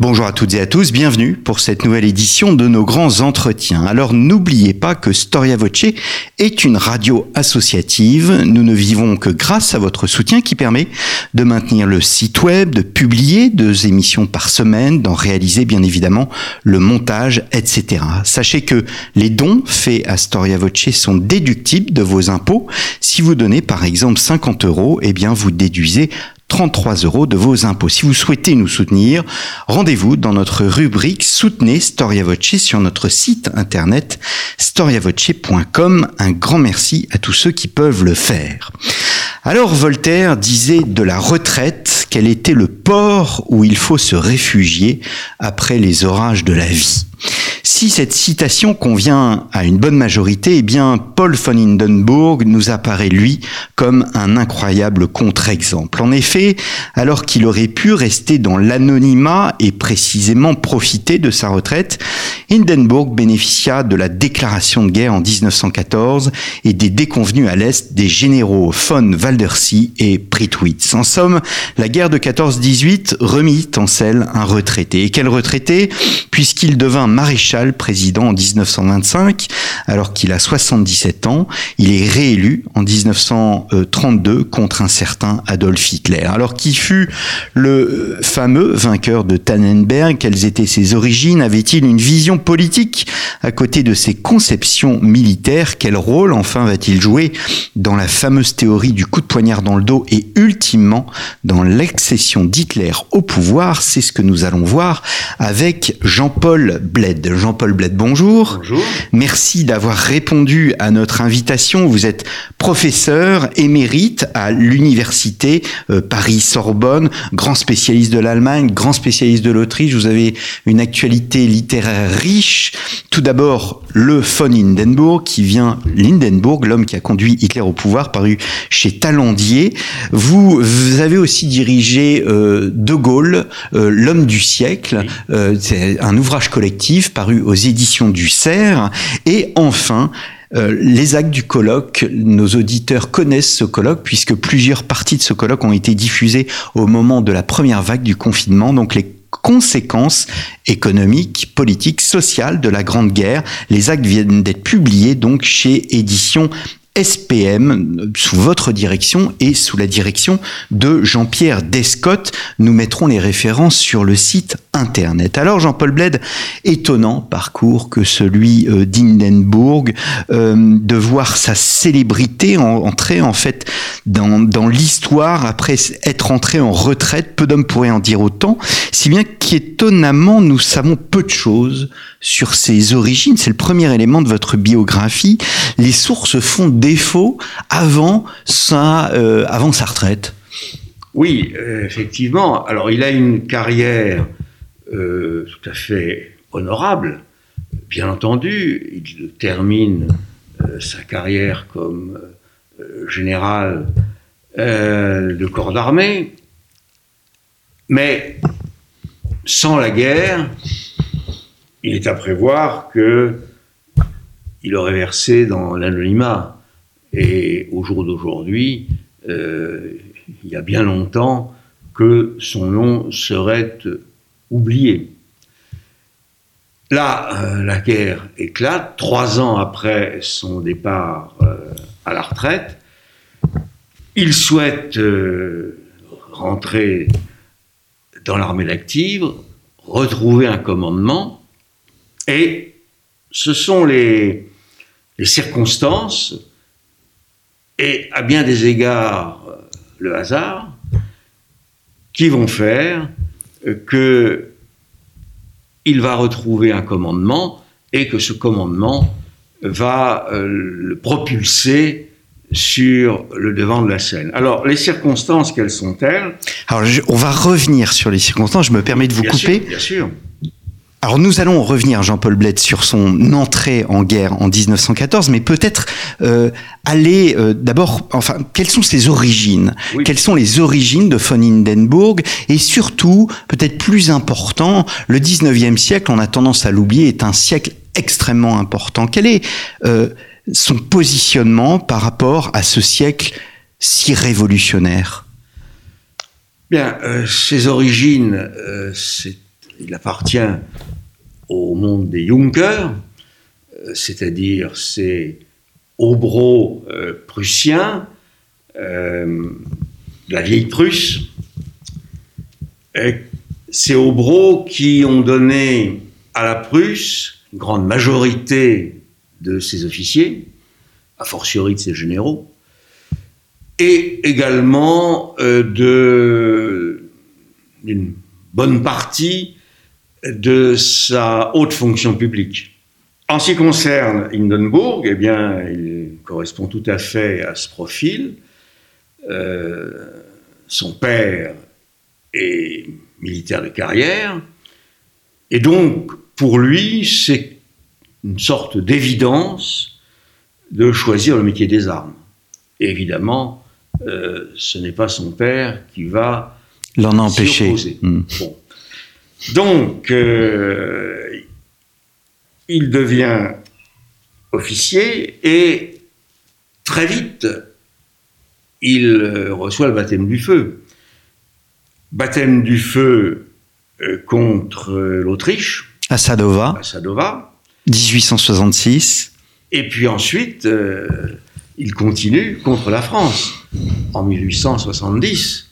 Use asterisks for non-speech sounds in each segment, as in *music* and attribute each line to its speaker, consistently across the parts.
Speaker 1: Bonjour à toutes et à tous, bienvenue pour cette nouvelle édition de nos grands entretiens. Alors n'oubliez pas que Storia Voce est une radio associative. Nous ne vivons que grâce à votre soutien qui permet de maintenir le site web, de publier deux émissions par semaine, d'en réaliser bien évidemment le montage, etc. Sachez que les dons faits à Storia Voce sont déductibles de vos impôts. Si vous donnez par exemple 50 euros, eh bien vous déduisez 33 euros de vos impôts. Si vous souhaitez nous soutenir, rendez-vous dans notre rubrique Soutenez Storia Voce sur notre site internet storiavoce.com. Un grand merci à tous ceux qui peuvent le faire. Alors Voltaire disait de la retraite qu'elle était le port où il faut se réfugier après les orages de la vie. Si cette citation convient à une bonne majorité, eh bien, Paul von Hindenburg nous apparaît, lui, comme un incroyable contre-exemple. En effet, alors qu'il aurait pu rester dans l'anonymat et précisément profiter de sa retraite, Hindenburg bénéficia de la déclaration de guerre en 1914 et des déconvenus à l'Est des généraux von Waldersee et Pritwitz. En somme, la guerre de 14-18 remit en selle un retraité. Et quel retraité? Puisqu'il devint maréchal président en 1925, alors qu'il a 77 ans. Il est réélu en 1932 contre un certain Adolf Hitler. Alors qui fut le fameux vainqueur de Tannenberg? Quelles étaient ses origines? Avait-il une vision politique à côté de ses conceptions militaires Quel rôle enfin va-t-il jouer dans la fameuse théorie du coup de poignard dans le dos et ultimement dans l'accession d'Hitler au pouvoir? C'est ce que nous allons voir avec Jean-Paul Bled. Jean-Paul Bled, bonjour.
Speaker 2: Bonjour.
Speaker 1: Merci d'avoir répondu à notre invitation. Vous êtes professeur émérite à l'université euh, Paris-Sorbonne, grand spécialiste de l'Allemagne, grand spécialiste de l'Autriche. Vous avez une actualité littéraire riche. Tout d'abord, le von Hindenburg, qui vient, Lindenburg, l'homme qui a conduit Hitler au pouvoir, paru chez Talandier. Vous, vous avez aussi dirigé euh, De Gaulle, euh, l'homme du siècle. Euh, c'est un ouvrage collectif paru aux éditions du Cerf. Et enfin, euh, les actes du colloque, nos auditeurs connaissent ce colloque puisque plusieurs parties de ce colloque ont été diffusées au moment de la première vague du confinement. Donc les conséquences économiques, politiques, sociales de la Grande Guerre. Les actes viennent d'être publiés donc chez Édition SPM sous votre direction et sous la direction de Jean-Pierre Descotte. Nous mettrons les références sur le site internet. Alors Jean-Paul Bled, étonnant parcours que celui euh, d'Hindenburg, euh, de voir sa célébrité entrer en fait dans, dans l'histoire après être entré en retraite. Peu d'hommes pourraient en dire autant, si bien qu'étonnamment nous savons peu de choses sur ses origines. C'est le premier élément de votre biographie. Les sources font défaut avant sa, euh, avant sa retraite.
Speaker 2: Oui, euh, effectivement. Alors, il a une carrière euh, tout à fait honorable, bien entendu. Il termine sa carrière comme général de corps d'armée. Mais sans la guerre, il est à prévoir que il aurait versé dans l'anonymat. Et au jour d'aujourd'hui, euh, il y a bien longtemps que son nom serait oublié. Là, euh, la guerre éclate, trois ans après son départ euh, à la retraite. Il souhaite rentrer dans l'armée d'active, retrouver un commandement, et ce sont les, les circonstances et à bien des égards le hasard qui vont faire que il va retrouver un commandement et que ce commandement va euh, le propulser sur le devant de la scène. Alors, les circonstances, quelles sont-elles?
Speaker 1: Alors, je- on va revenir sur les circonstances. Je me permets de vous
Speaker 2: Bien
Speaker 1: couper.
Speaker 2: sûr, bien sûr.
Speaker 1: Alors nous allons revenir, Jean-Paul Bled, sur son entrée en guerre en 1914, mais peut-être euh, aller euh, d'abord, enfin, quelles sont ses origines? Quelles sont les origines de von Hindenburg? Et surtout, peut-être plus important, le 19e siècle, on a tendance à l'oublier, est un siècle extrêmement important. Quel est euh, son positionnement par rapport à ce siècle si révolutionnaire?
Speaker 2: Bien, ses origines, c'est il appartient au monde des Junkers, euh, c'est-à-dire ces hobros euh, prussiens, euh, la vieille Prusse, ces hobros qui ont donné à la Prusse une grande majorité de ses officiers, a fortiori de ses généraux, et également d'une bonne partie de sa haute fonction publique. En ce qui concerne Hindenburg, eh bien, il correspond tout à fait à ce profil. Euh, son père est militaire de carrière, et donc pour lui, c'est une sorte d'évidence de choisir le métier des armes. Et évidemment, euh, ce n'est pas son père qui va
Speaker 1: l'en empêcher.
Speaker 2: Hmm. Bon. Donc, euh, il devient officier et très vite, il reçoit le baptême du feu. Baptême du feu euh, contre l'Autriche.
Speaker 1: À Sadova.
Speaker 2: À Sadova.
Speaker 1: 1866.
Speaker 2: Et puis ensuite, euh, il continue contre la France en 1870.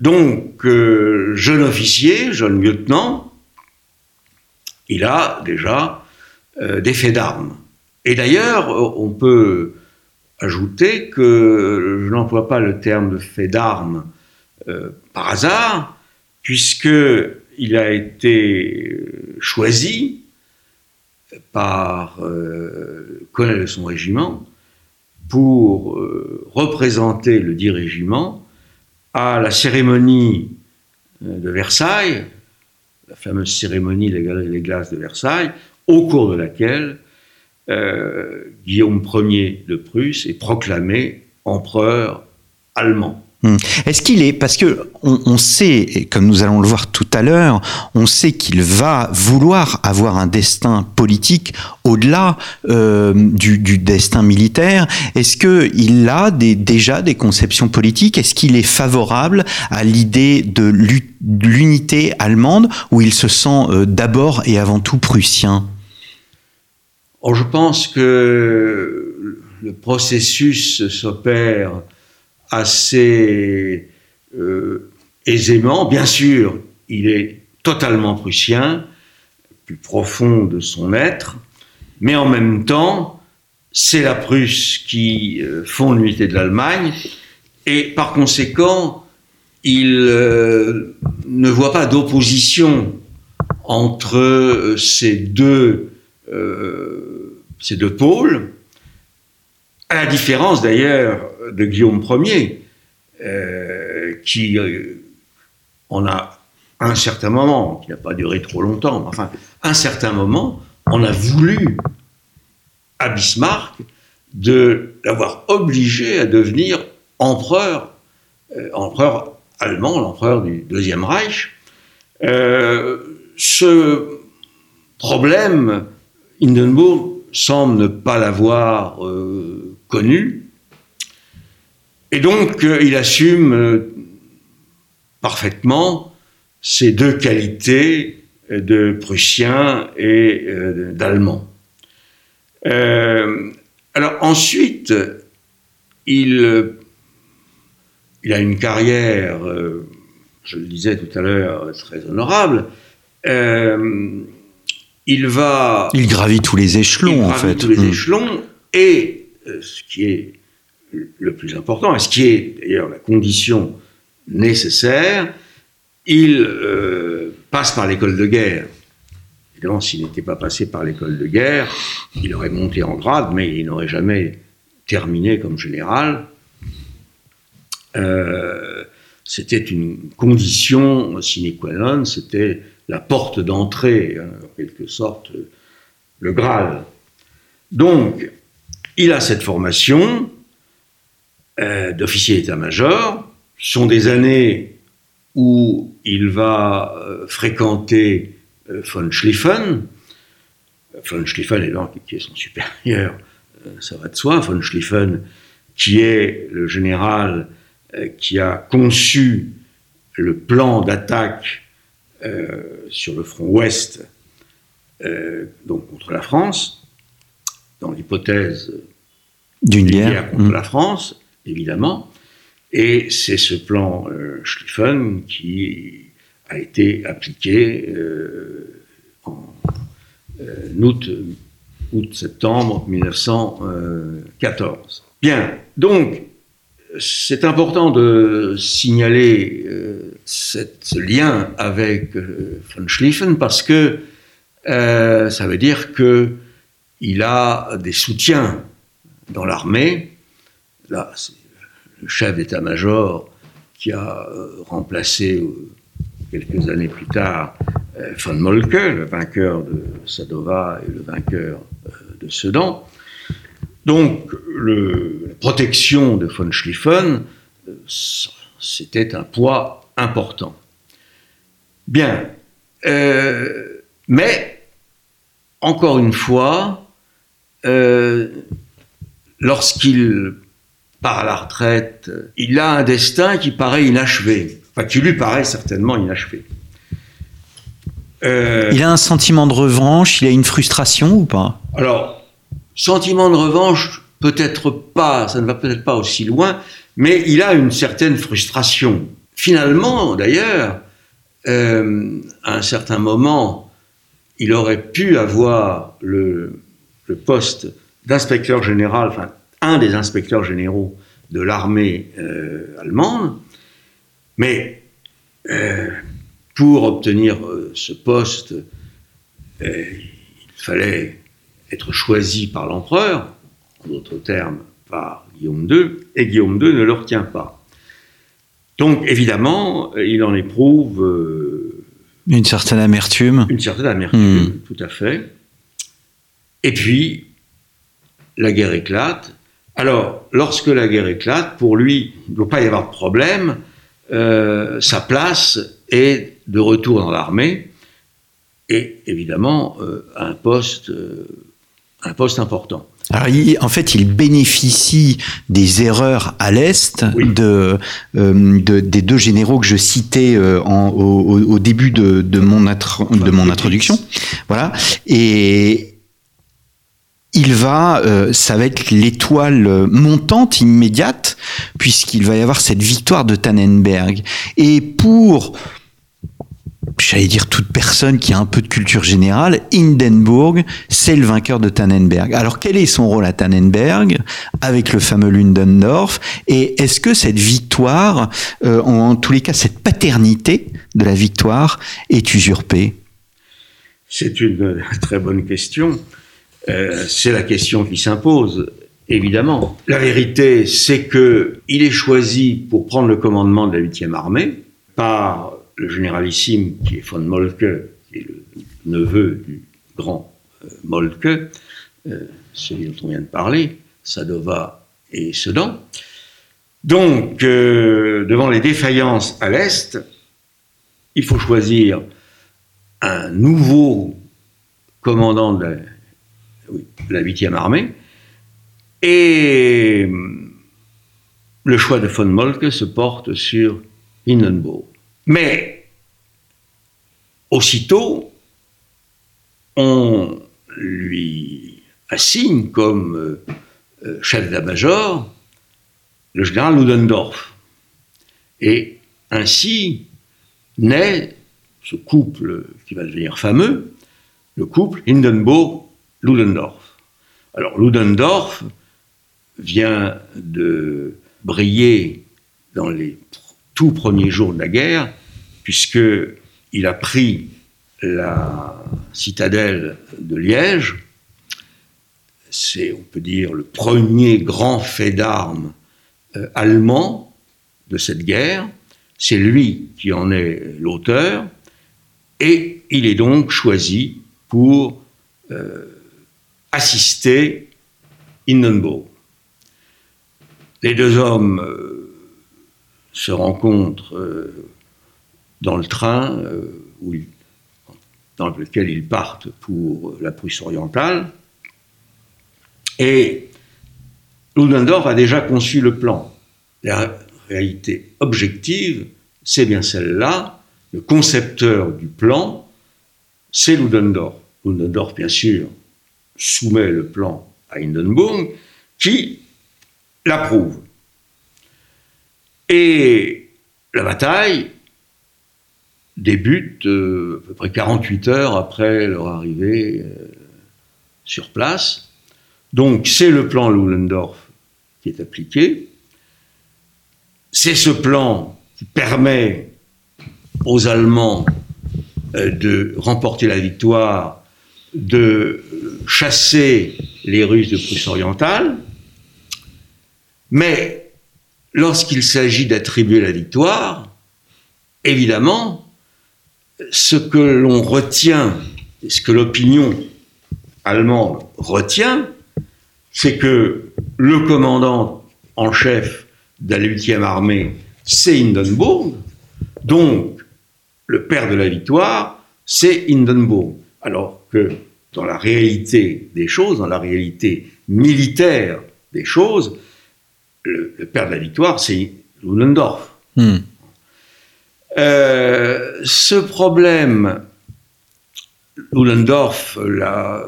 Speaker 2: Donc, euh, jeune officier, jeune lieutenant, il a déjà euh, des faits d'armes. Et d'ailleurs, euh, on peut ajouter que je n'emploie pas le terme de fait d'armes par hasard, puisqu'il a été choisi par le colonel de son régiment pour représenter le dit régiment à la cérémonie euh, de Versailles, la fameuse cérémonie des glaces de Versailles, au cours de laquelle euh, Guillaume Ier de Prusse est proclamé empereur allemand.
Speaker 1: Hmm. Est-ce qu'il est parce que on, sait, comme nous allons le voir tout à l'heure, on sait qu'il va vouloir avoir un destin politique au-delà euh, du, destin militaire. Est-ce que il a déjà des conceptions politiques? Est-ce qu'il est favorable à l'idée de l'unité allemande, où il se sent euh, d'abord et avant tout prussien?
Speaker 2: Oh, Je pense que le processus s'opère assez euh, aisément. Bien sûr, il est totalement prussien, plus profond de son être, mais en même temps, c'est la Prusse qui euh, fonde l'unité de l'Allemagne, et par conséquent, il euh, ne voit pas d'opposition entre ces deux, ces deux pôles, à la différence d'ailleurs de Guillaume Ier, euh, qui euh, en a un certain moment, qui n'a pas duré trop longtemps, mais enfin, un certain moment, on a voulu à Bismarck de l'avoir obligé à devenir empereur, euh, empereur allemand, l'empereur du Deuxième Reich. ce problème, Hindenburg semble ne pas l'avoir connu, et donc, euh, il assume euh, parfaitement ces deux qualités de Prussien et euh, d'Allemand. alors ensuite, il, il, a une carrière, je le disais tout à l'heure, très honorable. il va...
Speaker 1: Il gravit tous les échelons,
Speaker 2: en
Speaker 1: fait.
Speaker 2: tous les mmh. échelons, et ce qui est le plus important, et ce qui est d'ailleurs la condition nécessaire, il euh, passe par l'école de guerre. Évidemment, s'il n'était pas passé par l'école de guerre, il aurait monté en grade, mais il n'aurait jamais terminé comme général. Euh, c'était une condition sine qua non, c'était la porte d'entrée, en quelque sorte, le Graal. Donc, il a cette formation euh, d'officier d'état-major. Ce sont des années où il va euh, fréquenter euh, von Schlieffen. Von Schlieffen est donc qui est son supérieur, ça va de soi. Von Schlieffen, qui est le général qui a conçu le plan d'attaque sur le front ouest, donc contre la France, dans l'hypothèse
Speaker 1: d'une guerre
Speaker 2: contre la France, évidemment. Et c'est ce plan euh, Schlieffen qui a été appliqué euh, en euh, août, août-septembre 1914. Bien, donc c'est important de signaler cette, ce lien avec von Schlieffen parce que ça veut dire que il a des soutiens dans l'armée. Là, c'est le chef d'état-major qui a euh, remplacé euh, quelques années plus tard euh, von Molke, le vainqueur de Sadova et le vainqueur de Sedan. Donc, la protection de von Schlieffen, c'était un poids important. Bien, mais encore une fois, lorsqu'il part à la retraite, il a un destin qui paraît inachevé, enfin qui lui paraît certainement inachevé.
Speaker 1: Euh, il a un sentiment de revanche, il a une frustration ou pas?
Speaker 2: Alors, sentiment de revanche, peut-être pas, ça ne va peut-être pas aussi loin, mais il a une certaine frustration. Finalement, d'ailleurs, euh, à un certain moment, il aurait pu avoir le, le poste d'inspecteur général, enfin un des inspecteurs généraux de l'armée euh, allemande, mais euh, pour obtenir euh, ce poste, il fallait être choisi par l'empereur, en d'autres termes par Guillaume II, et Guillaume II ne le retient pas. Donc évidemment, il en éprouve...
Speaker 1: une certaine amertume.
Speaker 2: Une certaine amertume, hmm. tout à fait. Et puis, la guerre éclate. Alors, lorsque la guerre éclate, pour lui, il ne doit pas y avoir de problème. Euh, sa place est de retour dans l'armée et évidemment euh, un poste, euh, un poste important.
Speaker 1: Alors, en fait, il bénéficie des erreurs à l'est de, des deux généraux que je citais au, début de, de mon, de mon introduction. Voilà. Et, il va, euh, ça va être l'étoile montante immédiate, puisqu'il va y avoir cette victoire de Tannenberg. Et pour, j'allais dire toute personne qui a un peu de culture générale, Hindenburg, c'est le vainqueur de Tannenberg. Alors quel est son rôle à Tannenberg avec le fameux Ludendorff Et est-ce que cette victoire, euh, en tous les cas cette paternité de la victoire, est usurpée?
Speaker 2: C'est une très bonne question. Euh, c'est la question qui s'impose, évidemment. La vérité, c'est que il est choisi pour prendre le commandement de la 8e armée par le généralissime qui est von Moltke, qui est le neveu du grand euh, Moltke, euh, celui dont on vient de parler, Sadova et Sedan. Donc, devant les défaillances à l'Est, il faut choisir un nouveau commandant de la la 8e armée. Et le choix de von Moltke se porte sur Hindenburg. Mais aussitôt, on lui assigne comme euh, chef d'état-major le général Ludendorff. Et ainsi naît ce couple qui va devenir fameux, le couple Hindenburg Ludendorff. Alors Ludendorff vient de briller dans les tout premiers jours de la guerre, puisqu'il a pris la citadelle de Liège. C'est, on peut dire, le premier grand fait d'armes euh, allemand de cette guerre. C'est lui qui en est l'auteur, et il est donc choisi pour euh, assister Hindenburg. Les deux hommes euh, se rencontrent euh, dans le train où dans lequel ils partent pour la Prusse orientale. Et Ludendorff a déjà conçu le plan. La réalité objective, c'est bien celle-là. Le concepteur du plan, c'est Ludendorff. Ludendorff, bien sûr, soumet le plan à Hindenburg, qui l'approuve. Et la bataille débute euh, à peu près 48 heures après leur arrivée euh, sur place. Donc c'est le plan Ludendorff qui est appliqué. C'est ce plan qui permet aux Allemands euh, de remporter la victoire, de chasser les Russes de Prusse orientale. Mais lorsqu'il s'agit d'attribuer la victoire, évidemment, ce que l'on retient, ce que l'opinion allemande retient, c'est que le commandant en chef de la 8e armée, c'est Hindenburg, donc le père de la victoire, c'est Hindenburg. Alors que dans la réalité des choses, dans la réalité militaire des choses, le, père de la victoire, c'est Ludendorff. Hmm. Euh, ce problème, Ludendorff l'a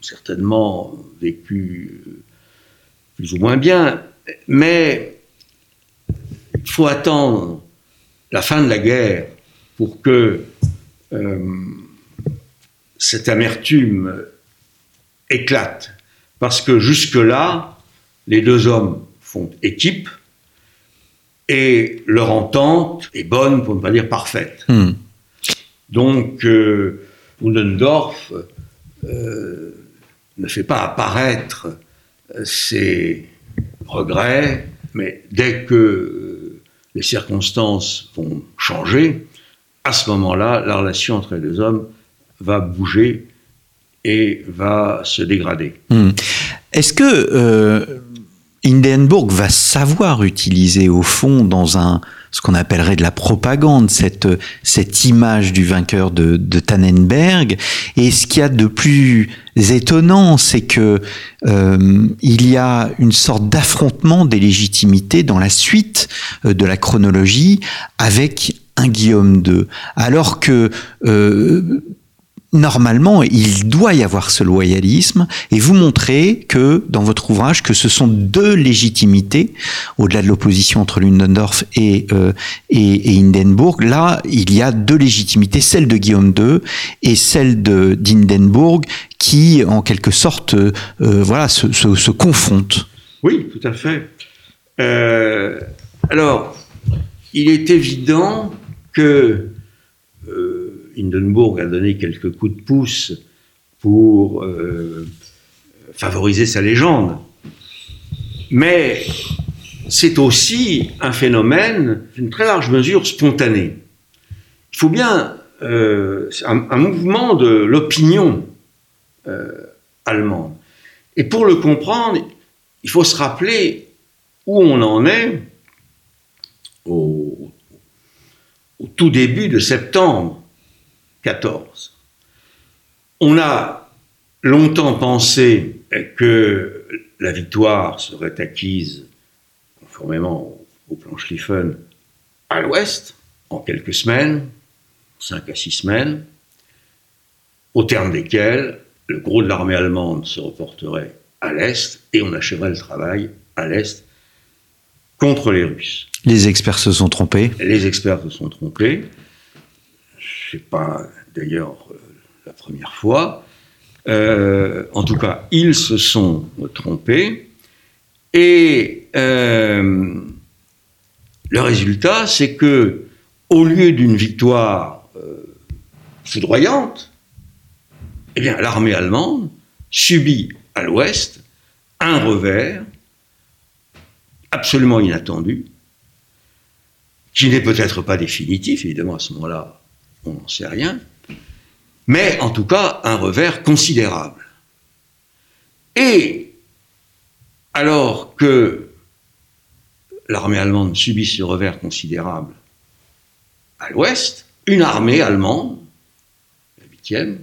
Speaker 2: certainement vécu plus ou moins bien, mais il faut attendre la fin de la guerre pour que euh, cette amertume éclate. Parce que jusque-là, les deux hommes font équipe, et leur entente est bonne, pour ne pas dire parfaite. Hmm. Donc, euh, Ludendorff euh, ne fait pas apparaître euh, ses regrets, mais dès que euh, les circonstances vont changer, à ce moment-là, la relation entre les deux hommes va bouger et va se dégrader.
Speaker 1: Hmm. Est-ce que Hindenburg va savoir utiliser au fond dans un ce qu'on appellerait de la propagande, cette, cette image du vainqueur de, Tannenberg? Et ce qu'il y a de plus étonnant, c'est que euh, il y a une sorte d'affrontement des légitimités dans la suite euh, de la chronologie avec un Guillaume II, alors que euh, normalement, il doit y avoir ce loyalisme, et vous montrez que, dans votre ouvrage, que ce sont deux légitimités, au-delà de l'opposition entre Ludendorff et, euh, et, Hindenburg, là, il y a deux légitimités, celle de Guillaume II et celle de d'Hindenburg, qui, en quelque sorte, euh, voilà, se, se, confrontent.
Speaker 2: Oui, tout à fait. Euh, alors, il est évident que Hindenburg a donné quelques coups de pouce pour euh, favoriser sa légende. Mais c'est aussi un phénomène d'une très large mesure spontané. Il faut bien euh, un, mouvement de l'opinion euh, allemande. Et pour le comprendre, il faut se rappeler où on en est au tout début de septembre 14. On a longtemps pensé que la victoire serait acquise, conformément au plan Schlieffen, à l'ouest, en quelques semaines, 5 à 6 semaines, au terme desquelles le gros de l'armée allemande se reporterait à l'est et on achèverait le travail à l'est contre les Russes.
Speaker 1: Les experts se sont trompés.
Speaker 2: Les experts se sont trompés n'est pas d'ailleurs euh, la première fois. Euh, en tout cas, ils se sont trompés. Et euh, le résultat, c'est que, au lieu d'une victoire foudroyante, eh bien, l'armée allemande subit à l'ouest un revers absolument inattendu, qui n'est peut-être pas définitif, évidemment à ce moment-là, on n'en sait rien, mais en tout cas un revers considérable. Et alors que l'armée allemande subit ce revers considérable à l'ouest, une armée allemande, la huitième,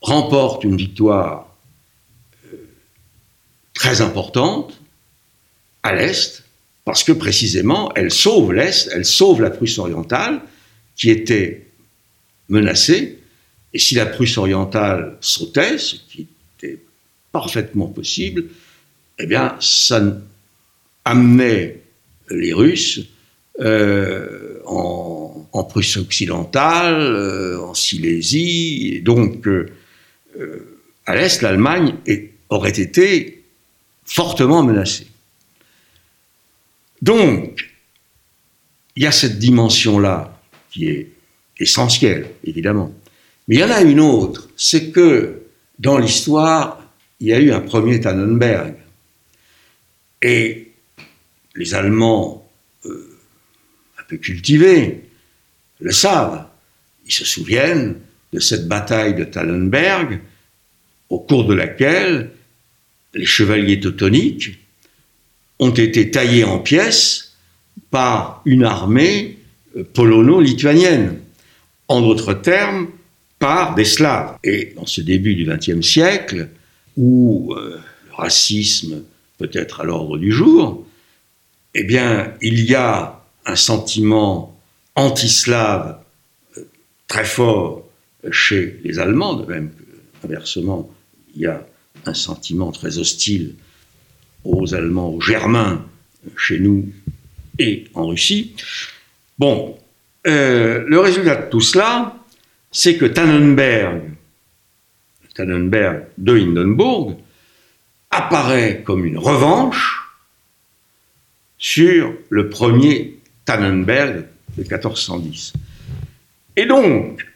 Speaker 2: remporte une victoire euh, très importante à l'est, parce que précisément elle sauve l'est, elle sauve la Prusse orientale, qui était menacée, et si la Prusse orientale sautait, ce qui était parfaitement possible, eh bien, ça amenait les Russes euh, en, Prusse occidentale, euh, en Silésie, et donc euh, à l'est, l'Allemagne aurait été fortement menacée. Donc, il y a cette dimension-là qui est essentielle, évidemment. Mais il y en a une autre, c'est que dans l'histoire, il y a eu un premier Tannenberg. Et les Allemands, euh, un peu cultivés, le savent. Ils se souviennent de cette bataille de Tannenberg, au cours de laquelle les chevaliers teutoniques ont été taillés en pièces par une armée euh, polono-lituanienne. En d'autres termes, par des Slaves. Et dans ce début du XXe siècle, où euh, le racisme peut être à l'ordre du jour, eh bien, il y a un sentiment anti-slave euh, très fort chez les Allemands, de même inversement, il y a un sentiment très hostile aux Allemands, aux Germains, chez nous et en Russie. Bon, euh, le résultat de tout cela, c'est que Tannenberg, Tannenberg de Hindenburg, apparaît comme une revanche sur le premier Tannenberg de 1410. Et donc,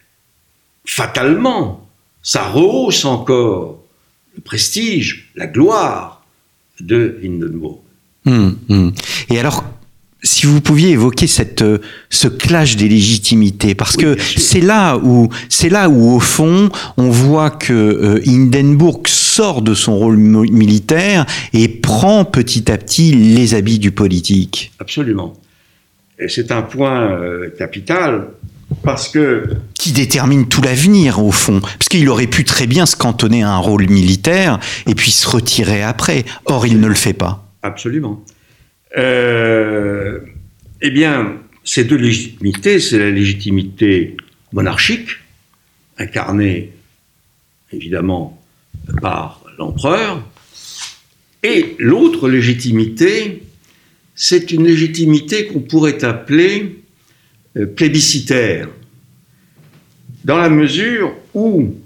Speaker 2: fatalement, ça rehausse encore le prestige, la gloire de Hindenburg.
Speaker 1: Hum, hum. Si vous pouviez évoquer cette, euh, ce clash des légitimités, parce que c'est là où, c'est là où au fond, on voit que euh, Hindenburg sort de son rôle militaire et prend petit à petit les habits du politique.
Speaker 2: Absolument. Et c'est un point euh, capital parce que
Speaker 1: qui détermine tout l'avenir au fond, parce qu'il aurait pu très bien se cantonner à un rôle militaire et puis se retirer après. Or, il ne le fait pas.
Speaker 2: Absolument. Euh, eh bien, ces deux légitimités, c'est la légitimité monarchique, incarnée évidemment par l'empereur, et l'autre légitimité, c'est une légitimité qu'on pourrait appeler euh, plébiscitaire, dans la mesure où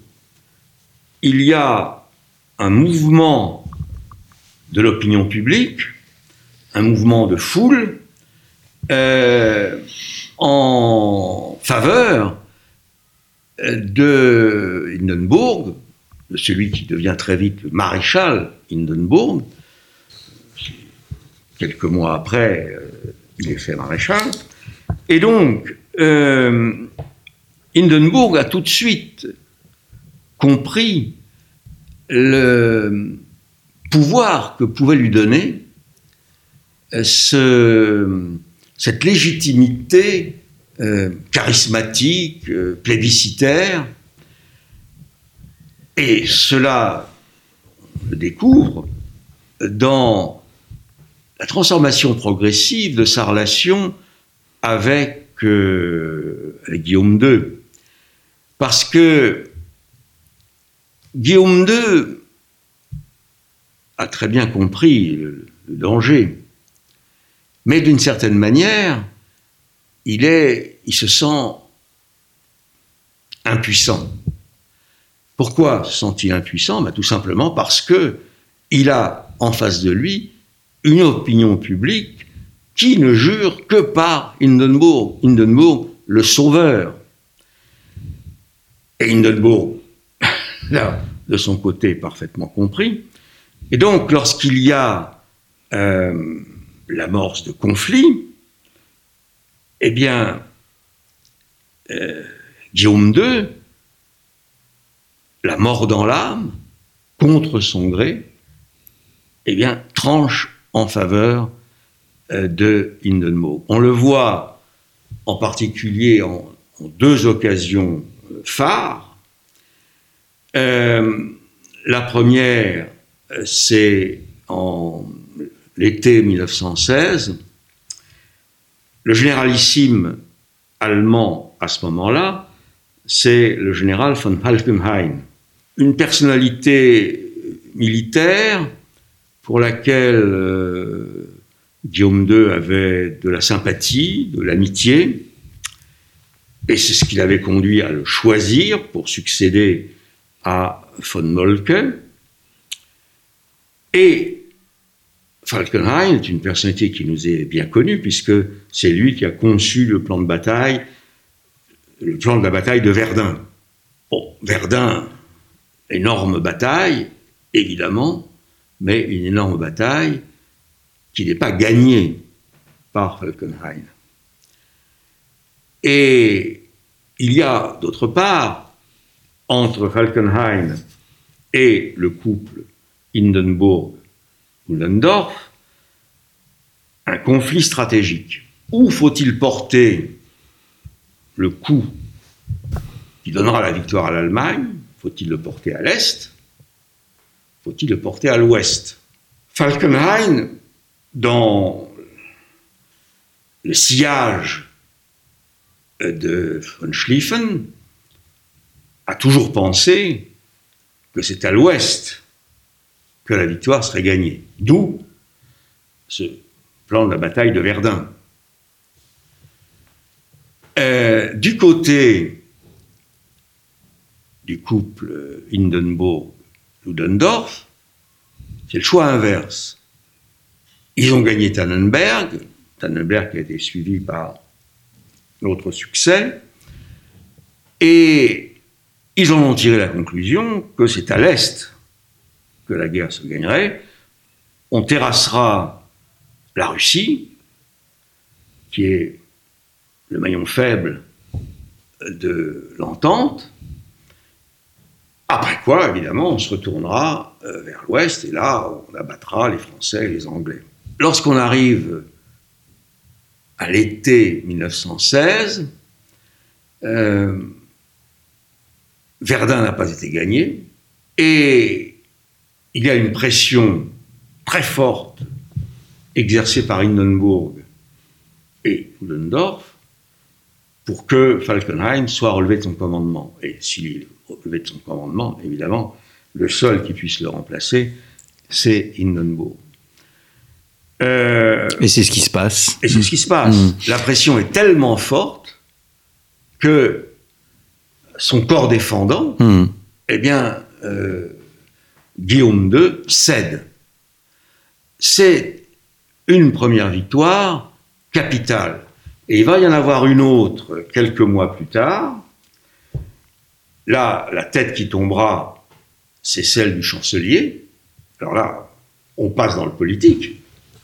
Speaker 2: il y a un mouvement de l'opinion publique un mouvement de foule euh, en faveur de Hindenburg, de celui qui devient très vite maréchal Hindenburg. Quelques mois après, euh, il est fait maréchal. Et donc, euh, Hindenburg a tout de suite compris le pouvoir que pouvait lui donner ce, cette légitimité euh, charismatique, euh, plébiscitaire, et cela, on le découvre dans la transformation progressive de sa relation avec, euh, Guillaume II. Parce que Guillaume II a très bien compris le danger mais d'une certaine manière, il, se sent impuissant. Pourquoi se sent-il impuissant? Ben, Tout simplement parce que il a en face de lui une opinion publique qui ne jure que par Hindenburg. Hindenburg, le sauveur. Et Hindenburg, *laughs* là, de son côté, parfaitement compris. Et donc, lorsqu'il y a euh, l'amorce de conflits, eh bien, euh, Guillaume II, la mort dans l'âme, contre son gré, eh bien, tranche en faveur euh, de Hindenburg. On le voit en particulier en, deux occasions euh, phares. la première, c'est en l'été 1916. Le généralissime allemand à ce moment-là, c'est le général von Falkenhayn, une personnalité militaire pour laquelle euh, Guillaume II avait de la sympathie, de l'amitié, et c'est ce qui l'avait conduit à le choisir pour succéder à von Moltke. Et Falkenhayn est une personnalité qui nous est bien connue puisque c'est lui qui a conçu le plan de bataille, le plan de la bataille de Verdun. Bon, Verdun, énorme bataille, évidemment, mais une énorme bataille qui n'est pas gagnée par Falkenhayn. Et il y a, d'autre part, entre Falkenhayn et le couple Hindenburg Un conflit stratégique. Où faut-il porter le coup qui donnera la victoire à l'Allemagne? Faut-il le porter à l'Est? Faut-il le porter à l'Ouest? Falkenhayn, dans le sillage de von Schlieffen, a toujours pensé que c'est à l'Ouest que la victoire serait gagnée. D'où ce plan de la bataille de Verdun. Euh, du côté du couple Hindenburg-Ludendorff, c'est le choix inverse. Ils ont gagné Tannenberg, Tannenberg qui a été suivi par l'autre succès, et ils en ont tiré la conclusion que c'est à l'Est la guerre se gagnerait, on terrassera la Russie, qui est le maillon faible de l'entente, après quoi, évidemment, on se retournera euh, vers l'ouest et là, on abattra les Français et les Anglais. Lorsqu'on arrive à l'été 1916, euh, Verdun n'a pas été gagné et il y a une pression très forte exercée par Hindenburg et Ludendorff pour que Falkenhayn soit relevé de son commandement. Et s'il est relevé de son commandement, évidemment, le seul qui puisse le remplacer, c'est Hindenburg.
Speaker 1: Euh, et c'est ce qui se passe.
Speaker 2: Et c'est ce qui se passe. Mm. La pression est tellement forte que son corps défendant, mm. eh bien, euh, Guillaume II cède. C'est une première victoire capitale. Et il va y en avoir une autre quelques mois plus tard. Là, la tête qui tombera, c'est celle du chancelier. Alors là, on passe dans le politique,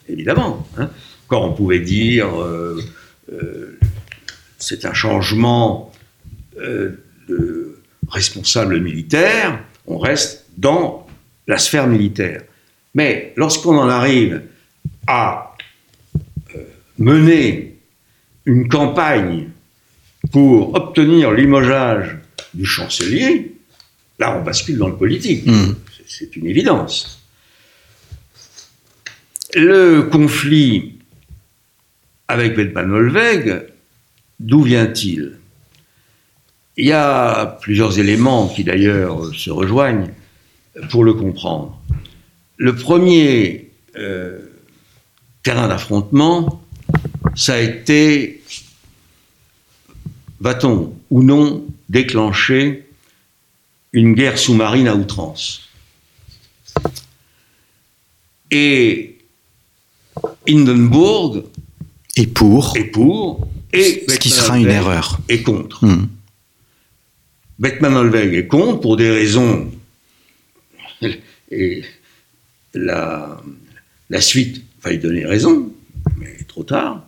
Speaker 2: évidemment. Hein. Quand on pouvait dire euh, euh, c'est un changement euh, de responsable militaire, on reste dans la sphère militaire. Mais lorsqu'on en arrive à euh, mener une campagne pour obtenir limogeage du chancelier, là on bascule dans le politique. Mmh. C'est une évidence. Le conflit avec Weltmann-Olweg, d'où vient-il? Il y a plusieurs éléments qui d'ailleurs se rejoignent pour le comprendre. Le premier euh, terrain d'affrontement, ça a été, va-t-on ou non déclencher une guerre sous-marine à outrance Et Hindenburg
Speaker 1: est pour.
Speaker 2: Et pour.
Speaker 1: Et ce qui sera une erreur.
Speaker 2: Et contre. Hmm. Beckman-Olweg est contre pour des raisons et la, la suite va y donner raison, mais trop tard.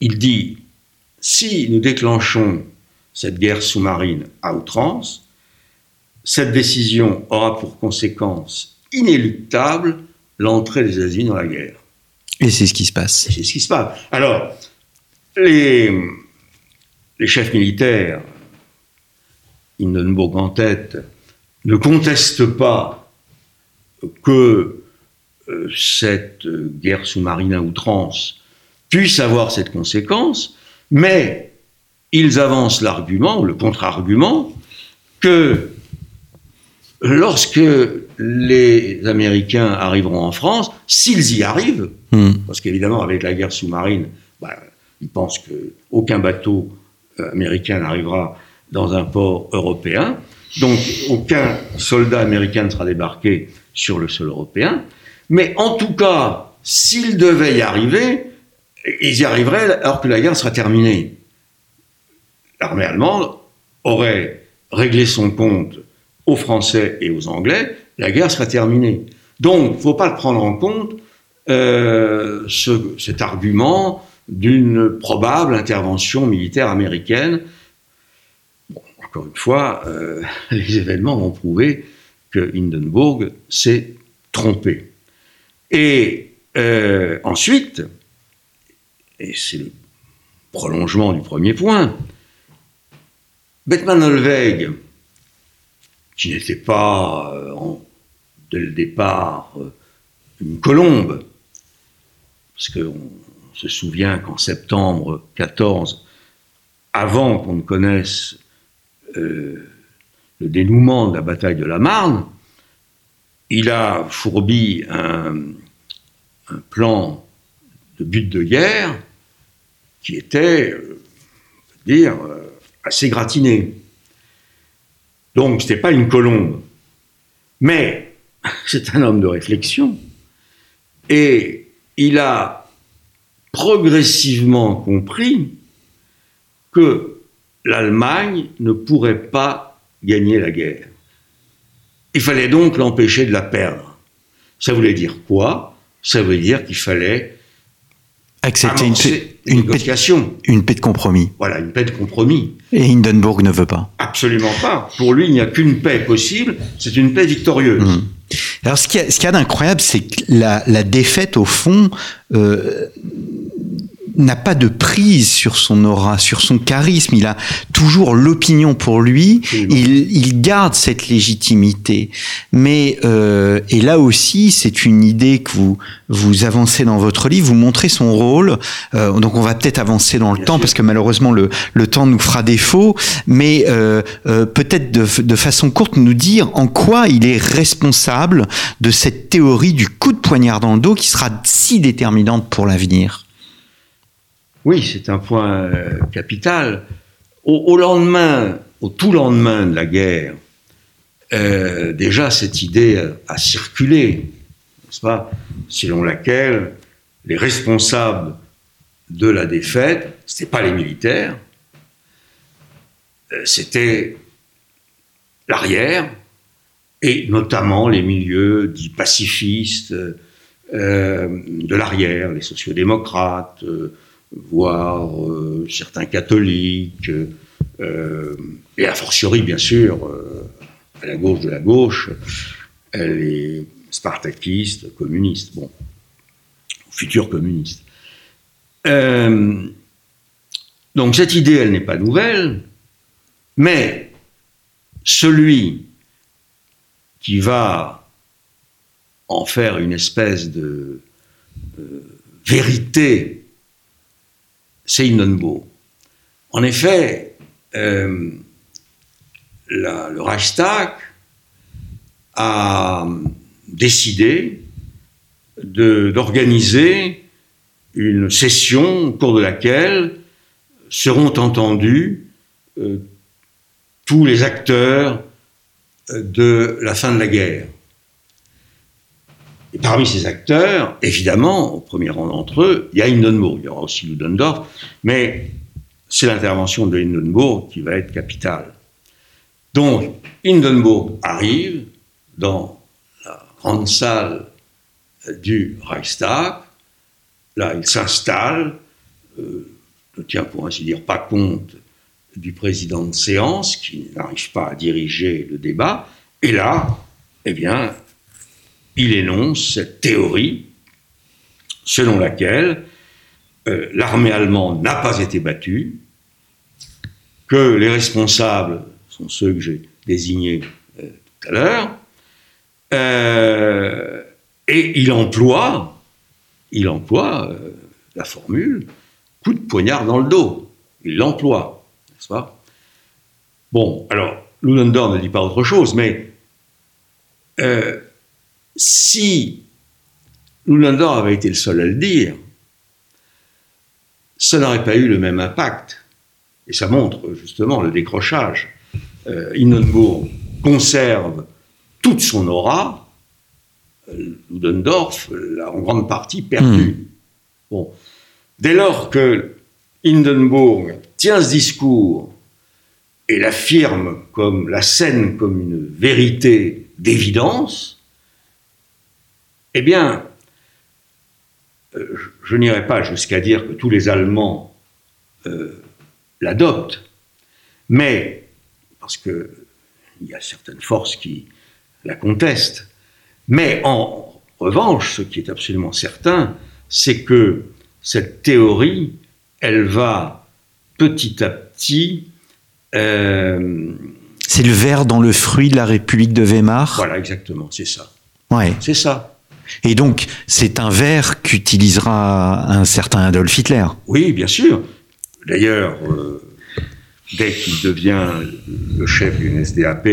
Speaker 2: il dit, si nous déclenchons cette guerre sous-marine à outrance, cette décision aura pour conséquence inéluctable l'entrée des États-Unis dans la guerre.
Speaker 1: Et c'est ce qui se passe.
Speaker 2: C'est ce qui se passe. Alors, les, les chefs militaires, Hindenburg en tête, ne contestent pas que euh, cette guerre sous-marine à outrance puisse avoir cette conséquence, mais ils avancent l'argument, le contre-argument, que lorsque les Américains arriveront en France, s'ils y arrivent,
Speaker 1: Hmm.
Speaker 2: parce qu'évidemment, avec la guerre sous-marine, bah, ils pensent qu'aucun bateau euh, américain n'arrivera dans un port européen, donc aucun soldat américain ne sera débarqué sur le sol européen, mais en tout cas, s'ils devaient y arriver, ils y arriveraient alors que la guerre sera terminée. L'armée allemande aurait réglé son compte aux Français et aux Anglais, la guerre sera terminée. Donc, il ne faut pas le prendre en compte, euh, ce- cet argument d'une probable intervention militaire américaine. Encore une fois, euh, *laughs* les événements vont prouver que Hindenburg s'est trompé. Et euh, ensuite, et c'est le prolongement du premier point, Bettman Olveg, qui n'était pas euh, dès le départ une colombe, parce qu'on se souvient qu'en septembre 14, avant qu'on ne connaisse euh, le dénouement de la bataille de la Marne, il a fourbi un, plan de but de guerre qui était, euh, on peut dire, euh, assez gratiné. Donc, ce n'était pas une colombe. Mais *laughs* c'est un homme de réflexion. Et il a progressivement compris que l'Allemagne ne pourrait pas gagner la guerre. Il fallait donc l'empêcher de la perdre. Ça voulait dire quoi? Ça veut dire qu'il fallait
Speaker 1: Accepter une paix,
Speaker 2: une
Speaker 1: paix, une paix de compromis.
Speaker 2: Voilà, une paix de compromis.
Speaker 1: Et Hindenburg ne veut pas.
Speaker 2: Absolument pas. Pour lui, il n'y a qu'une paix possible, c'est une paix victorieuse.
Speaker 1: Mhm. Alors, ce qu'il y a, ce qu'il y a d'incroyable, c'est que la, la défaite, au fond, euh, n'a pas de prise sur son aura, sur son charisme. Il a toujours l'opinion pour lui. Il, il garde cette légitimité. Mais euh, et là aussi, c'est une idée que vous vous avancez dans votre livre. Vous montrez son rôle. Euh, donc, on va peut-être avancer dans le
Speaker 2: Bien
Speaker 1: temps
Speaker 2: sûr.
Speaker 1: parce que malheureusement le, le temps nous fera défaut. Mais euh, euh, peut-être de, de façon courte nous dire en quoi il est responsable de cette théorie du coup de poignard dans le dos qui sera si déterminante pour l'avenir.
Speaker 2: Oui, c'est un point euh, capital. Au, lendemain, au tout lendemain de la guerre, euh, déjà cette idée a, circulé, n'est-ce pas, selon laquelle les responsables de la défaite, ce n'étaient pas les militaires, euh, c'était l'arrière, et notamment les milieux dits pacifistes de l'arrière, les sociodémocrates, voire euh, certains catholiques, euh, et a fortiori, bien sûr, euh, à la gauche de la gauche, les spartakistes, communistes, bon, futurs communistes. Donc cette idée, elle n'est pas nouvelle, mais celui qui va en faire une espèce de vérité, Hindenburg. En effet, euh, le Reichstag a décidé d'organiser une session au cours de laquelle seront entendus euh, tous les acteurs euh, de la fin de la guerre. Et parmi ces acteurs, évidemment, au premier rang d'entre eux, il y a Hindenburg, il y aura aussi Ludendorff, mais c'est l'intervention de Hindenburg qui va être capitale. Donc, Hindenburg arrive dans la grande salle du Reichstag, là il s'installe, euh, ne tient pour ainsi dire pas compte du président de séance qui n'arrive pas à diriger le débat. Et là, eh bien, il énonce cette théorie selon laquelle euh, l'armée allemande n'a pas été battue, que les responsables sont ceux que j'ai désignés euh, tout à l'heure, euh, et il emploie, il emploie la formule coup de poignard dans le dos. Il l'emploie, n'est-ce pas? Bon, alors, Ludendorff ne dit pas autre chose, mais si Ludendorff avait été le seul à le dire, ça n'aurait pas eu le même impact. Et ça montre justement le décrochage. Euh, Hindenburg conserve toute son aura, euh, Ludendorff l'a en grande partie perdu. Hmm. Bon. Dès lors que Hindenburg tient ce discours et l'affirme comme la scène comme une vérité d'évidence, eh bien, euh, je n'irai pas jusqu'à dire que tous les Allemands euh, l'adoptent, mais parce qu'il y a certaines forces qui la contestent. Mais en revanche, ce qui est absolument certain, c'est que cette théorie, elle va petit à petit.
Speaker 1: Euh, c'est le verre dans le fruit de la République de Weimar?
Speaker 2: Voilà, exactement, c'est ça.
Speaker 1: Ouais.
Speaker 2: C'est ça.
Speaker 1: Et donc, c'est un verre qu'utilisera un certain Adolf Hitler.
Speaker 2: Oui, bien sûr. D'ailleurs, euh, dès qu'il devient le chef d'une SDAP,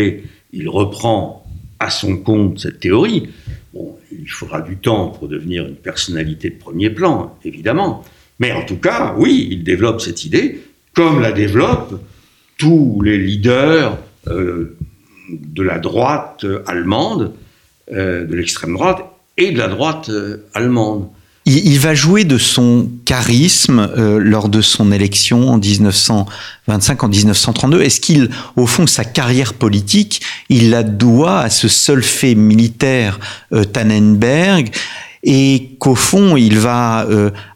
Speaker 2: il reprend à son compte cette théorie. Bon, il faudra du temps pour devenir une personnalité de premier plan, évidemment. Mais en tout cas, oui, il développe cette idée, comme la développent tous les leaders euh, de la droite allemande, euh, de l'extrême droite, et de la droite euh, allemande.
Speaker 1: Il, va jouer de son charisme euh, lors de son élection en 1925, en 1932. Est-ce qu'il, au fond, sa carrière politique, il la doit à ce seul fait militaire euh, Tannenberg et qu'au fond, il va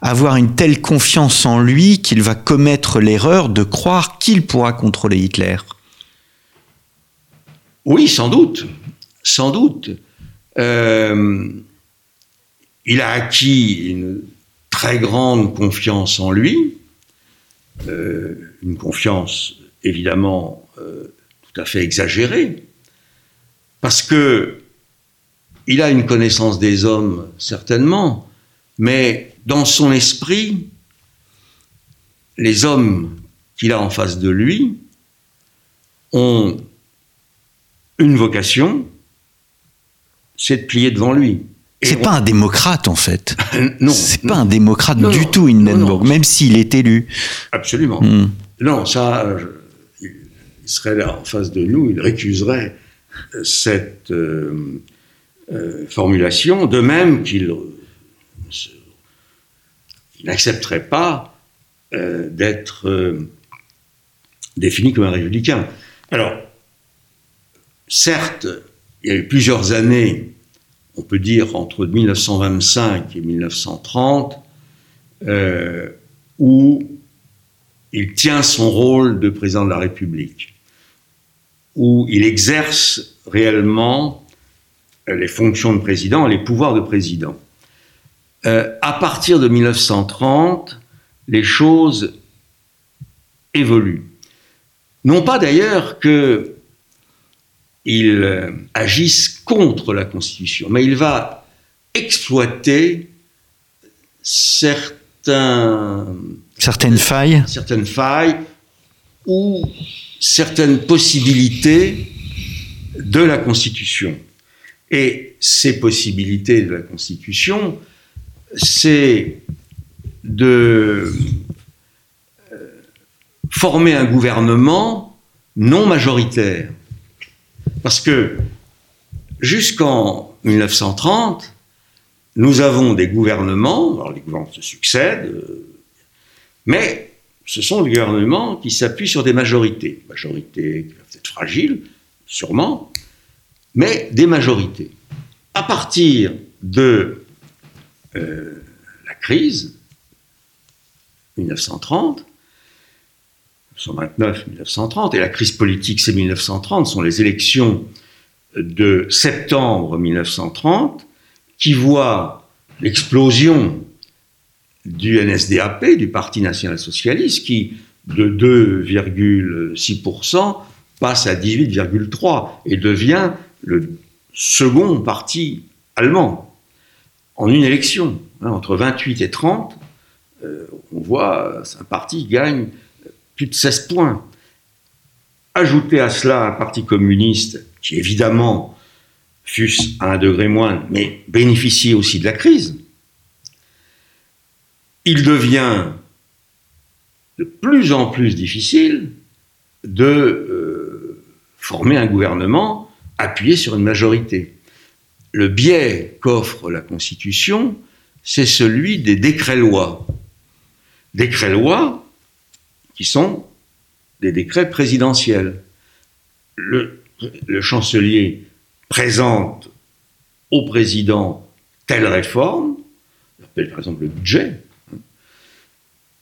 Speaker 1: avoir une telle confiance en lui qu'il va commettre l'erreur de croire qu'il pourra contrôler Hitler?
Speaker 2: Oui, sans doute, sans doute. Euh, il a acquis une très grande confiance en lui, euh, une confiance évidemment euh, tout à fait exagérée, parce que il a une connaissance des hommes certainement, mais dans son esprit, les hommes qu'il a en face de lui ont une vocation, c'est de plier devant lui.
Speaker 1: C'est pas un démocrate en fait. *laughs*
Speaker 2: non.
Speaker 1: C'est pas un démocrate du tout, Hindenburg, même s'il est élu.
Speaker 2: Absolument. Hmm. Non, ça, il serait là en face de nous, il récuserait cette euh, euh, formulation, de même qu'il n'accepterait pas euh, d'être défini comme un républicain. Alors, certes, il y a eu plusieurs années on peut dire entre 1925 et 1930, euh, où il tient son rôle de président de la République, où il exerce réellement les fonctions de président, les pouvoirs de président. Euh, à partir de 1930, les choses évoluent. Non pas d'ailleurs que il euh, agisse contre la Constitution, mais il va exploiter certains,
Speaker 1: certaines failles,
Speaker 2: certaines failles ou certaines possibilités de la Constitution. Et ces possibilités de la Constitution, c'est de euh, former un gouvernement non majoritaire. Parce que jusqu'en 1930, nous avons des gouvernements, alors les gouvernements se succèdent, euh, mais ce sont des gouvernements qui s'appuient sur des majorités. Majorités qui peuvent être fragiles, sûrement, mais des majorités. À partir de euh, la crise, 1930, 1929-1930, et la crise politique, c'est 1930, sont les élections de septembre 1930, qui voient l'explosion du NSDAP, du Parti national socialiste, qui, de 2,6%, passe à 18,3% et devient le second parti allemand en une élection. Hein, entre 28 et 30, euh, on voit un parti gagne plus de 16 points. Ajoutez à cela un parti communiste qui évidemment, fût à un degré moindre, mais bénéficiait aussi de la crise. Il devient de plus en plus difficile de euh, former un gouvernement appuyé sur une majorité. Le biais qu'offre la Constitution, c'est celui des décrets-lois. Décrets-lois qui sont des décrets présidentiels. Le, chancelier présente au président telle réforme, appelle par exemple le budget,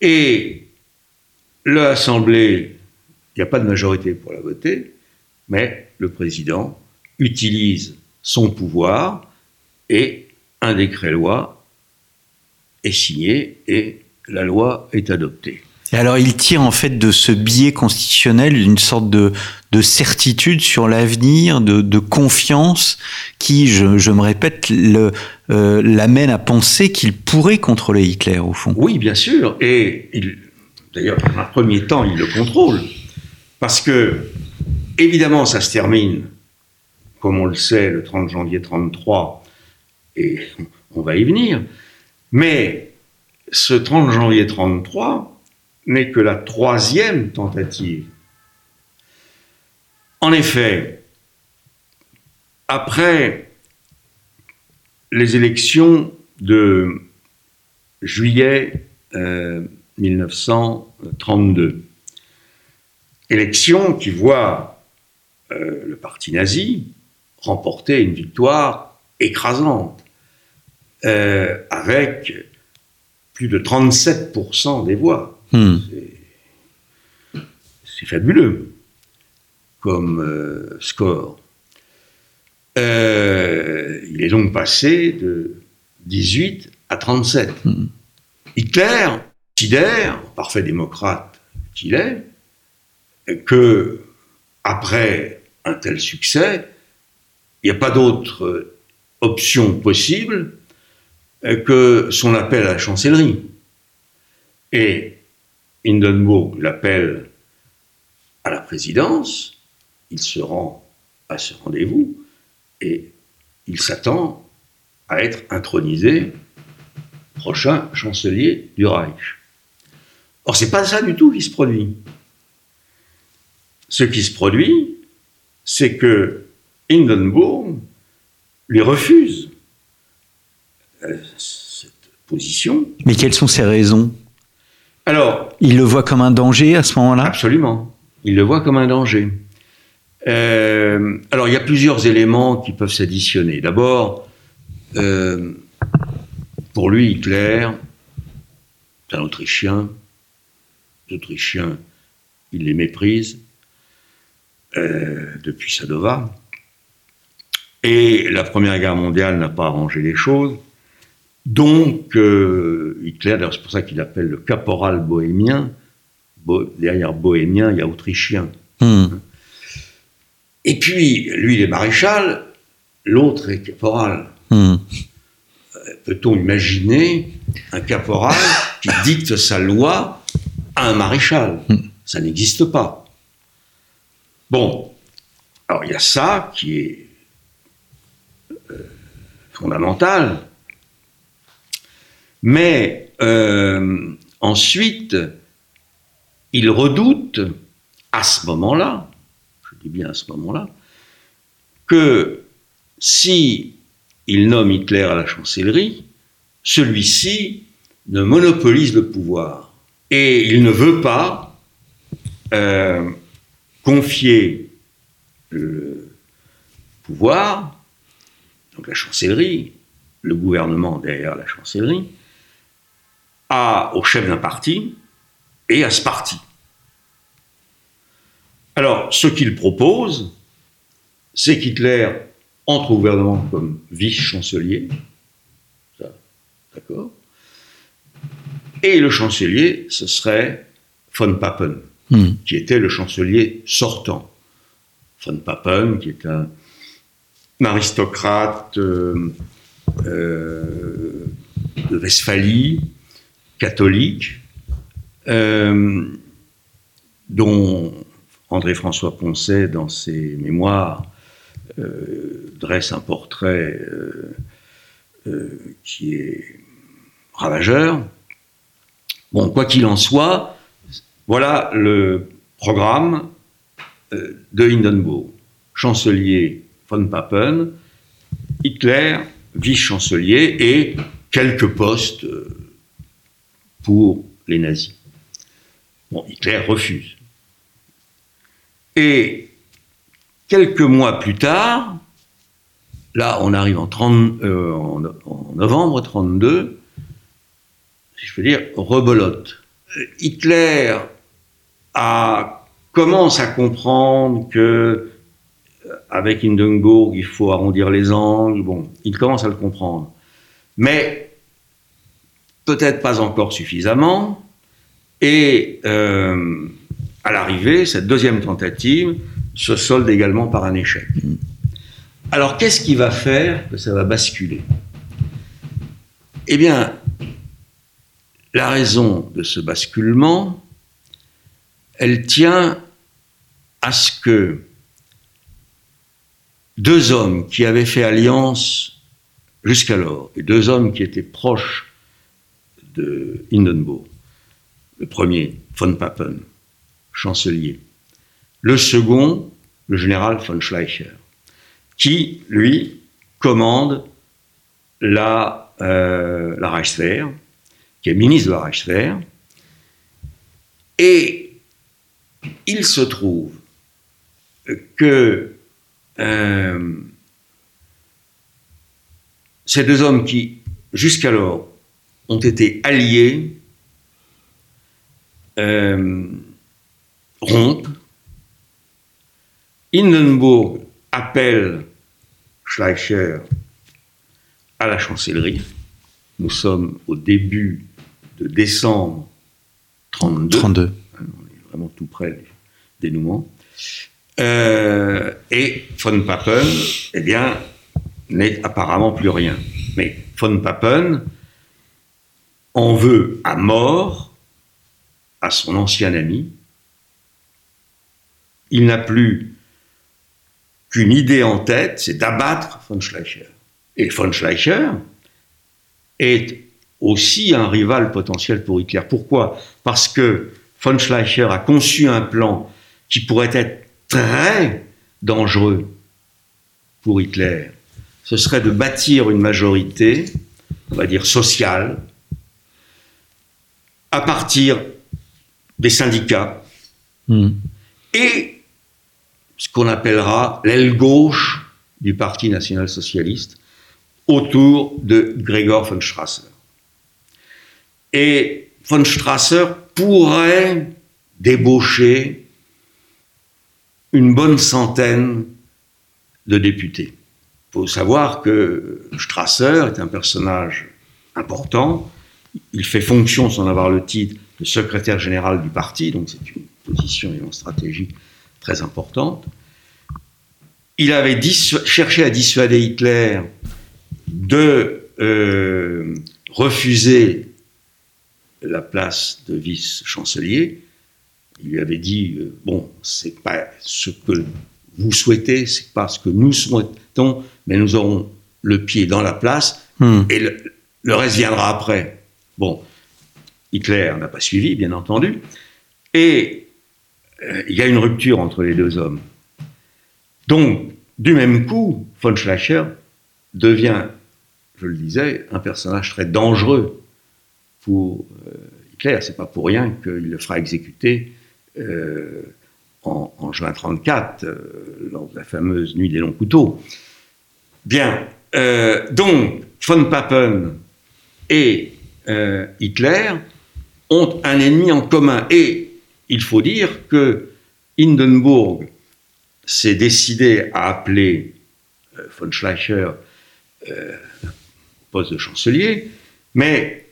Speaker 2: et l'Assemblée, il n'y a pas de majorité pour la voter, mais le président utilise son pouvoir et un décret-loi est signé et la loi est adoptée.
Speaker 1: Et alors il tire en fait de ce biais constitutionnel une sorte de, certitude sur l'avenir, de, confiance qui, je, me répète, euh, l'amène à penser qu'il pourrait contrôler Hitler au fond.
Speaker 2: Oui, bien sûr. Et d'ailleurs, dans un premier temps, il le contrôle. Parce que, évidemment, ça se termine, comme on le sait, le 30 janvier 1933, et on va y venir. Mais ce 30 janvier 1933, n'est que la troisième tentative. En effet, après les élections de juillet 1932, euh, élections qui voient euh, le parti nazi remporter une victoire écrasante, euh, avec plus de 37% des voix. Hmm. C'est fabuleux comme euh, score. Euh, il est donc passé de 18 à 37. Hmm. Hitler considère, parfait démocrate qu'il est, que après un tel succès, il n'y a pas d'autre option possible que son appel à la chancellerie. Et Hindenburg l'appelle à la présidence, il se rend à ce rendez-vous et il s'attend à être intronisé prochain chancelier du Reich. Or, c'est pas ça du tout qui se produit. Ce qui se produit, c'est que Hindenburg lui refuse euh, cette position.
Speaker 1: Mais quelles sont ses raisons?
Speaker 2: Alors,
Speaker 1: il le voit comme un danger à ce moment-là?
Speaker 2: Absolument. Il le voit comme un danger. Euh, alors, il y a plusieurs éléments qui peuvent s'additionner. D'abord, euh, pour lui, Hitler, c'est un Autrichien. Les Autrichiens, il les méprise euh, depuis Sadova. Et la Première Guerre mondiale n'a pas arrangé les choses. Donc, euh, Hitler, c'est pour ça qu'il appelle le caporal bohémien, derrière bohémien, il y a autrichien. Hmm. Et puis, lui, il est maréchal, l'autre est caporal. Hmm. Euh, peut-on imaginer un caporal qui dicte sa loi à un maréchal? Hmm. Ça n'existe pas. Bon, alors il y a ça qui est euh, fondamental. Mais euh, ensuite, il redoute, à ce moment-là, je dis bien à ce moment-là, que si il nomme Hitler à la chancellerie, celui-ci ne monopolise le pouvoir. Et il ne veut pas euh, confier le pouvoir, donc la chancellerie, le gouvernement derrière la chancellerie, au chef d'un parti et à ce parti. Alors, ce qu'il propose, c'est qu'Hitler entre au gouvernement comme vice-chancelier. D'accord Et le chancelier, ce serait von Papen,
Speaker 1: Hmm.
Speaker 2: qui était le chancelier sortant. Von Papen, qui est un, un aristocrate euh, euh, de Westphalie, catholique, euh, dont André-François Poncet, dans ses mémoires, euh, dresse un portrait euh, qui est ravageur. Bon, quoi qu'il en soit, voilà le programme de Hindenburg. Chancelier von Papen, Hitler, vice-chancelier et quelques postes pour les nazis. Bon, Hitler refuse. Et quelques mois plus tard, là on arrive en, 30, euh, novembre 32, si je peux dire, rebelote. Hitler commence à comprendre que euh, avec Hindenburg, il faut arrondir les angles. Bon, il commence à le comprendre. Mais peut-être pas encore suffisamment. Et euh, à l'arrivée, cette deuxième tentative se solde également par un échec. Alors qu'est-ce qui va faire que ça va basculer? Eh bien, la raison de ce basculement, elle tient à ce que deux hommes qui avaient fait alliance jusqu'alors, et deux hommes qui étaient proches de Hindenburg, le premier, von Papen, chancelier, le second, le général von Schleicher, qui, lui, commande la, euh, la Reichswehr, qui est ministre de la Reichswehr, et il se trouve que euh, ces deux hommes qui, jusqu'alors, ont été alliés, euh, rompent. Hindenburg appelle Schleicher à la chancellerie. Nous sommes au début de décembre 32.
Speaker 1: 32.
Speaker 2: On est vraiment tout près du dénouement. Euh, et von Papen, eh bien, n'est apparemment plus rien. Mais von Papen en veut à mort à son ancien ami. Il n'a plus qu'une idée en tête, c'est d'abattre von Schleicher. Et von Schleicher est aussi un rival potentiel pour Hitler. Pourquoi? Parce que von Schleicher a conçu un plan qui pourrait être très dangereux pour Hitler. Ce serait de bâtir une majorité, on va dire sociale, à partir des syndicats
Speaker 1: Hmm.
Speaker 2: et ce qu'on appellera l'aile gauche du Parti national-socialiste autour de Gregor von Strasser. Et von Strasser pourrait débaucher une bonne centaine de députés. Il faut savoir que Strasser est un personnage important. Il fait fonction, sans avoir le titre, de secrétaire général du parti, donc c'est une position et une stratégie très importante. Il avait cherché à dissuader Hitler de euh, refuser la place de vice-chancelier. Il lui avait dit euh, bon, c'est pas ce que vous souhaitez, c'est pas ce que nous souhaitons, mais nous aurons le pied dans la place
Speaker 1: Hmm.
Speaker 2: et le, le reste viendra après. Bon, Hitler n'a pas suivi, bien entendu, et euh, il y a une rupture entre les deux hommes. Donc, du même coup, von Schleicher devient, je le disais, un personnage très dangereux pour euh, Hitler. C'est pas pour rien qu'il le fera exécuter euh, en, juin 34, euh, lors de la fameuse nuit des longs couteaux. Bien, donc von Papen et euh, Hitler ont un ennemi en commun. Et il faut dire que Hindenburg s'est décidé à appeler euh, von Schleicher euh, poste de chancelier, mais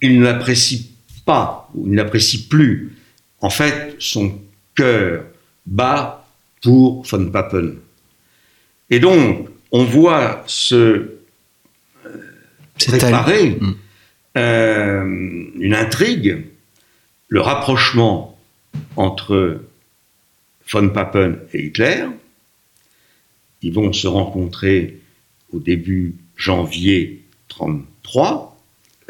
Speaker 2: il n'apprécie pas, ou il n'apprécie plus, en fait, son cœur bat pour von Papen. Et donc, on voit se euh, préparer mm. Euh, une intrigue, le rapprochement entre von Papen et Hitler. Ils vont se rencontrer au début janvier 1933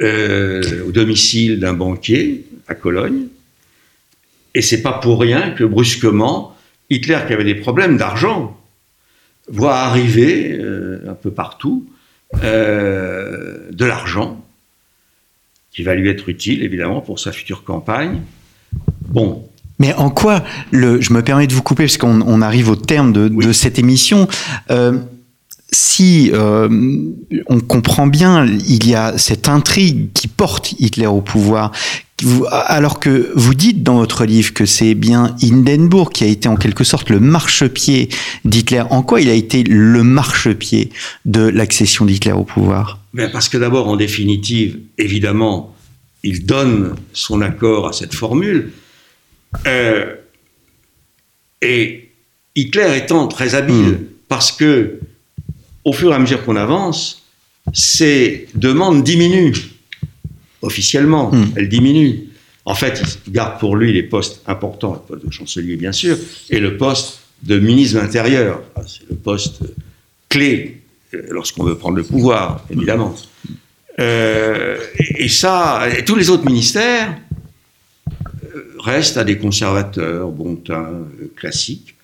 Speaker 2: euh, au domicile d'un banquier à Cologne. Et c'est pas pour rien que brusquement, Hitler, qui avait des problèmes d'argent, voit arriver euh, un peu partout de l'argent qui va lui être utile, évidemment, pour sa future campagne. Bon,
Speaker 1: mais en quoi, le, je me permets de vous couper parce qu'on arrive au terme de, de cette émission. Euh, si euh, on comprend bien, il y a cette intrigue qui porte Hitler au pouvoir, alors que vous dites dans votre livre que c'est bien Hindenburg qui a été en quelque sorte le marchepied d'Hitler. En quoi il a été le marchepied de l'accession d'Hitler au pouvoir?
Speaker 2: Ben Parce que d'abord, en définitive, évidemment, il donne son accord à cette formule. Euh, et Hitler étant très habile, hmm. parce que au fur et à mesure qu'on avance, ces demandes diminuent. Officiellement, hmm. elles diminuent. En fait, il garde pour lui les postes importants, le poste de chancelier bien sûr, et le poste de ministre de l'Intérieur. C'est le poste clé euh, lorsqu'on veut prendre le pouvoir, évidemment. Euh, et, ça, et tous les autres ministères euh, restent à des conservateurs, bon teint, classiques.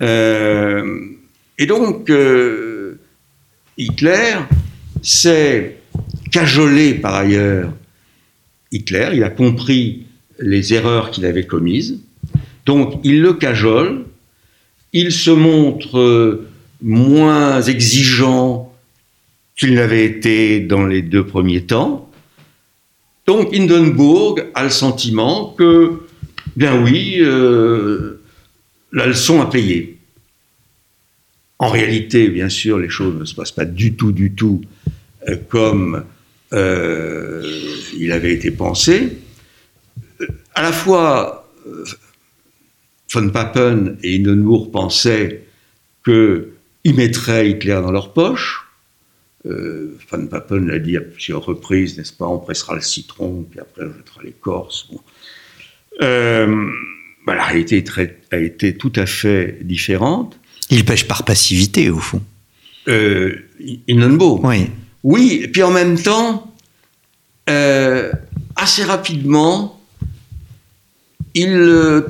Speaker 2: et donc, Hitler s'est cajolé par ailleurs. Hitler, il a compris les erreurs qu'il avait commises, donc il le cajole, il se montre euh, moins exigeant qu'il n'avait été dans les deux premiers temps. Donc Hindenburg a le sentiment que, bien oui, euh, la leçon a payé. En réalité, bien sûr, les choses ne se passent pas du tout, du tout euh, comme euh, il avait été pensé. À la fois, euh, von Papen et Hindenburg pensaient qu'ils mettraient Hitler dans leur poche. von Papen l'a dit à plusieurs reprises, n'est-ce pas On pressera le citron, puis après on jettera l'écorce. Bah, la réalité a été tout à fait différente.
Speaker 1: Il pêche par passivité, au fond.
Speaker 2: Euh, Hindenburg.
Speaker 1: Oui.
Speaker 2: Oui, et puis en même temps, euh, assez rapidement, il euh,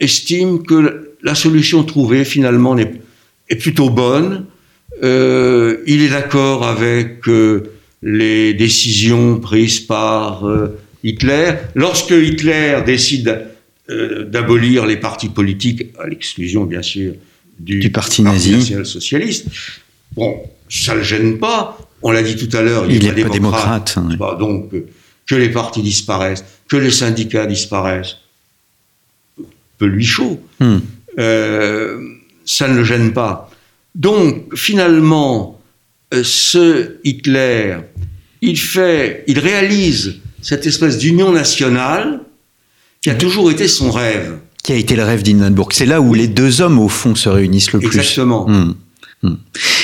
Speaker 2: estime que la solution trouvée, finalement, est, est plutôt bonne. Euh, il est d'accord avec les décisions prises par Hitler. Lorsque Hitler décide d'abolir les partis politiques, à l'exclusion, bien sûr, du,
Speaker 1: parti nazi
Speaker 2: socialiste. Bon, ça le gêne pas. On l'a dit tout à l'heure,
Speaker 1: il n'est pas démocrate.
Speaker 2: donc que les partis disparaissent, que les syndicats disparaissent, peu lui chaud. Hmm. Euh, ça ne le gêne pas. Donc finalement, euh, ce Hitler, il fait, il réalise cette espèce d'union nationale qui a toujours été son rêve
Speaker 1: qui a été le rêve d'Hindenburg. C'est là où les deux hommes, au fond, se réunissent le plus.
Speaker 2: Exactement.
Speaker 1: Hmm. Hmm.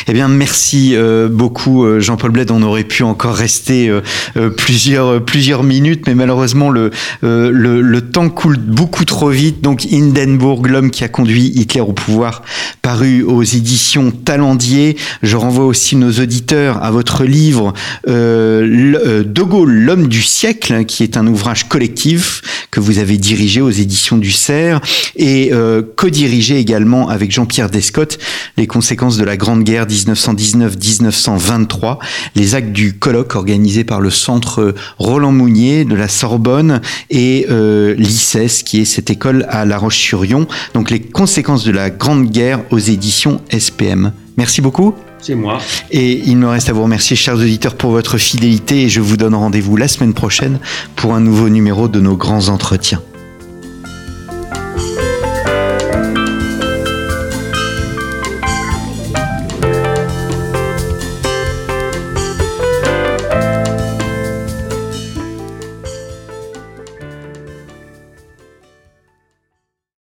Speaker 1: Eh bien, merci euh, beaucoup, euh, Jean-Paul Bled. On aurait pu encore rester euh, plusieurs minutes, mais malheureusement le, le, le temps coule beaucoup trop vite. Donc, Hindenburg, l'homme qui a conduit Hitler au pouvoir, paru aux éditions Talendier. Je renvoie aussi nos auditeurs à votre livre De Gaulle, l'homme du siècle, qui est un ouvrage collectif que vous avez dirigé aux éditions du Cerf et co-dirigé également avec Jean-Pierre Descotte, les conséquences de la Grande Guerre 1919-1923, les actes du colloque organisé par le centre Roland Mounier de la Sorbonne et euh, l'ICES, qui est cette école à La Roche-sur-Yon. Donc les conséquences de la Grande Guerre aux éditions SPM. Merci beaucoup.
Speaker 2: C'est moi.
Speaker 1: Et il me reste à vous remercier, chers auditeurs, pour votre fidélité et je vous donne rendez-vous la semaine prochaine pour un nouveau numéro de nos grands entretiens.